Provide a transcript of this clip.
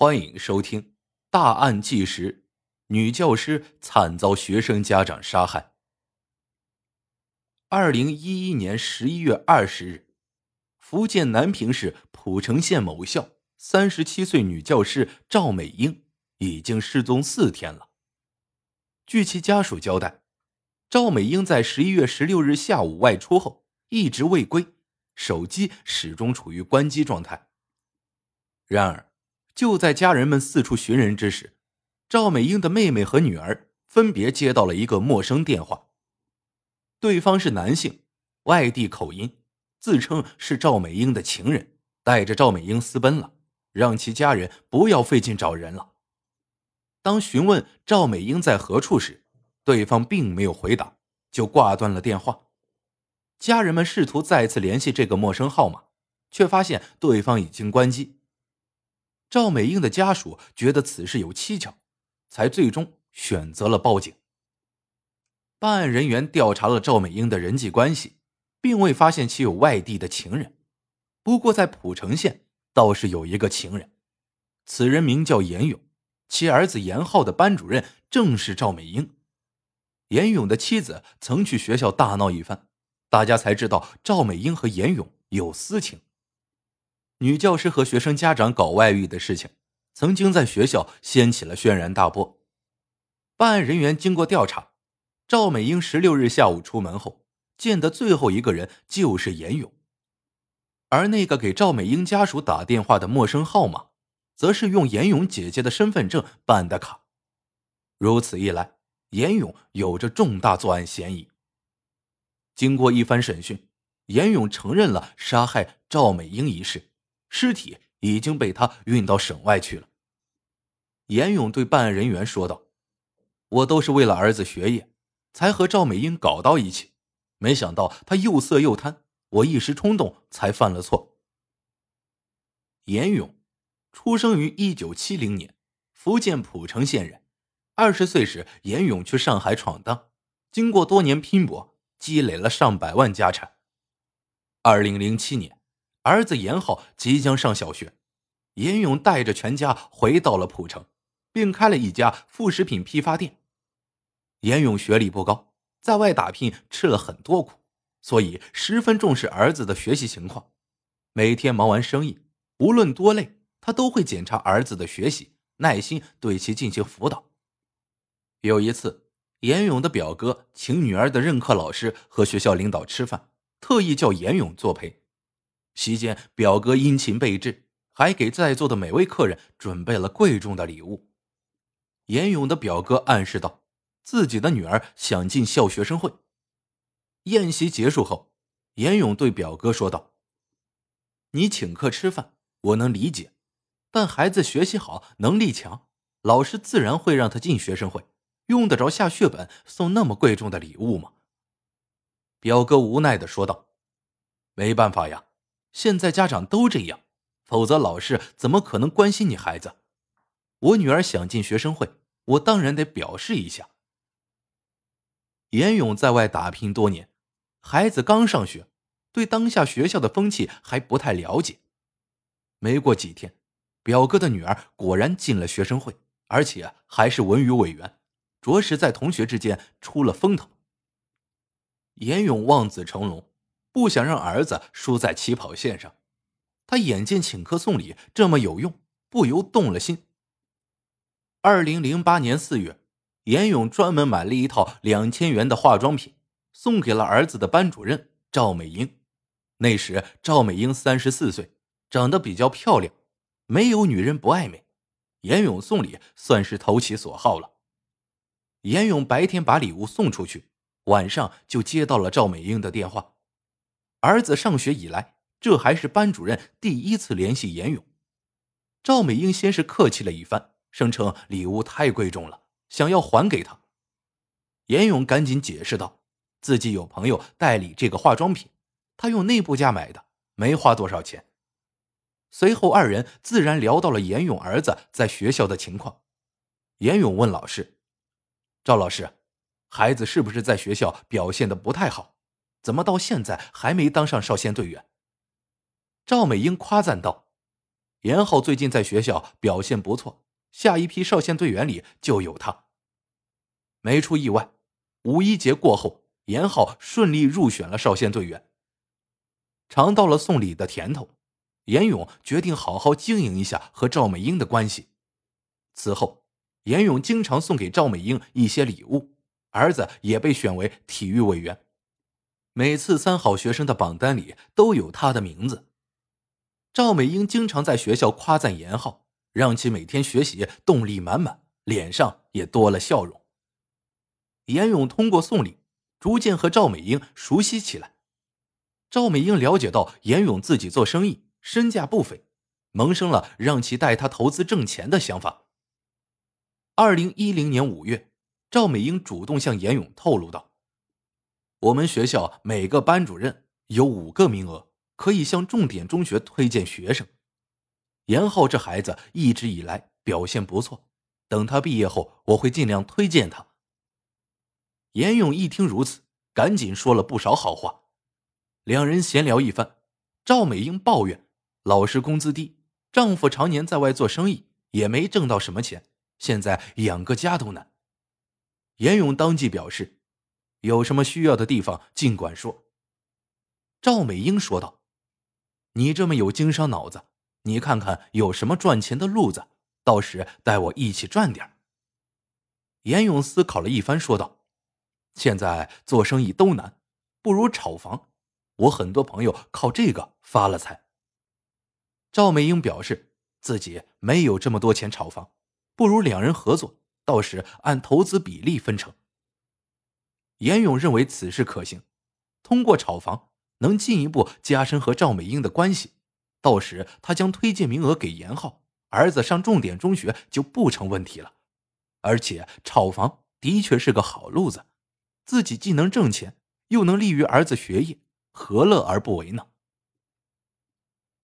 欢迎收听《大案纪实》：女教师惨遭学生家长杀害。二零一一年十一月二十日，福建南平市浦城县某校三十七岁女教师赵美英已经失踪四天了。据其家属交代，赵美英在十一月十六日下午外出后一直未归，手机始终处于关机状态。然而，就在家人们四处寻人之时，赵美英的妹妹和女儿分别接到了一个陌生电话。对方是男性，外地口音，自称是赵美英的情人，带着赵美英私奔了，让其家人不要费劲找人了。当询问赵美英在何处时，对方并没有回答，就挂断了电话。家人们试图再次联系这个陌生号码，却发现对方已经关机。赵美英的家属觉得此事有蹊跷，才最终选择了报警。办案人员调查了赵美英的人际关系，并未发现其有外地的情人。不过，在蒲城县倒是有一个情人，此人名叫严勇，其儿子严浩的班主任正是赵美英。严勇的妻子曾去学校大闹一番，大家才知道赵美英和严勇有私情。女教师和学生家长搞外遇的事情，曾经在学校掀起了轩然大波。办案人员经过调查，赵美英十六日下午出门后见的最后一个人就是严勇，而那个给赵美英家属打电话的陌生号码，则是用严勇姐姐的身份证办的卡。如此一来，严勇有着重大作案嫌疑。经过一番审讯，严勇承认了杀害赵美英一事。尸体已经被他运到省外去了。严勇对办案人员说道：“我都是为了儿子学业，才和赵美英搞到一起，没想到他又色又贪，我一时冲动才犯了错。”严勇出生于一九七零年，福建浦城县人。二十岁时，严勇去上海闯荡，经过多年拼搏，积累了上百万家产。二零零七年。儿子严浩即将上小学，严勇带着全家回到了浦城，并开了一家副食品批发店。严勇学历不高，在外打拼吃了很多苦，所以十分重视儿子的学习情况。每天忙完生意，无论多累，他都会检查儿子的学习，耐心对其进行辅导。有一次，严勇的表哥请女儿的任课老师和学校领导吃饭，特意叫严勇作陪。席间，表哥殷勤备至，还给在座的每位客人准备了贵重的礼物。严勇的表哥暗示道：“自己的女儿想进校学生会。”宴席结束后，严勇对表哥说道：“你请客吃饭，我能理解，但孩子学习好，能力强，老师自然会让他进学生会，用得着下血本送那么贵重的礼物吗？”表哥无奈的说道：“没办法呀。”现在家长都这样，否则老师怎么可能关心你孩子？我女儿想进学生会，我当然得表示一下。严勇在外打拼多年，孩子刚上学，对当下学校的风气还不太了解。没过几天，表哥的女儿果然进了学生会，而且还是文娱委员，着实在同学之间出了风头。严勇望子成龙。不想让儿子输在起跑线上，他眼见请客送礼这么有用，不由动了心。二零零八年四月，严勇专门买了一套两千元的化妆品，送给了儿子的班主任赵美英。那时赵美英三十四岁，长得比较漂亮，没有女人不爱美。严勇送礼算是投其所好了。严勇白天把礼物送出去，晚上就接到了赵美英的电话。儿子上学以来，这还是班主任第一次联系严勇。赵美英先是客气了一番，声称礼物太贵重了，想要还给他。严勇赶紧解释道：“自己有朋友代理这个化妆品，他用内部价买的，没花多少钱。”随后，二人自然聊到了严勇儿子在学校的情况。严勇问老师：“赵老师，孩子是不是在学校表现的不太好？”怎么到现在还没当上少先队员？赵美英夸赞道：“严浩最近在学校表现不错，下一批少先队员里就有他。没出意外，五一节过后，严浩顺利入选了少先队员。尝到了送礼的甜头，严勇决定好好经营一下和赵美英的关系。此后，严勇经常送给赵美英一些礼物，儿子也被选为体育委员。每次三好学生的榜单里都有他的名字。赵美英经常在学校夸赞严浩，让其每天学习动力满满，脸上也多了笑容。严勇通过送礼，逐渐和赵美英熟悉起来。赵美英了解到严勇自己做生意，身价不菲，萌生了让其带他投资挣钱的想法。二零一零年五月，赵美英主动向严勇透露道。我们学校每个班主任有五个名额，可以向重点中学推荐学生。严浩这孩子一直以来表现不错，等他毕业后，我会尽量推荐他。严勇一听如此，赶紧说了不少好话。两人闲聊一番，赵美英抱怨老师工资低，丈夫常年在外做生意，也没挣到什么钱，现在养个家都难。严勇当即表示。有什么需要的地方，尽管说。”赵美英说道，“你这么有经商脑子，你看看有什么赚钱的路子，到时带我一起赚点严勇思考了一番，说道：“现在做生意都难，不如炒房。我很多朋友靠这个发了财。”赵美英表示自己没有这么多钱炒房，不如两人合作，到时按投资比例分成。严勇认为此事可行，通过炒房能进一步加深和赵美英的关系。到时他将推荐名额给严浩，儿子上重点中学就不成问题了。而且炒房的确是个好路子，自己既能挣钱，又能利于儿子学业，何乐而不为呢？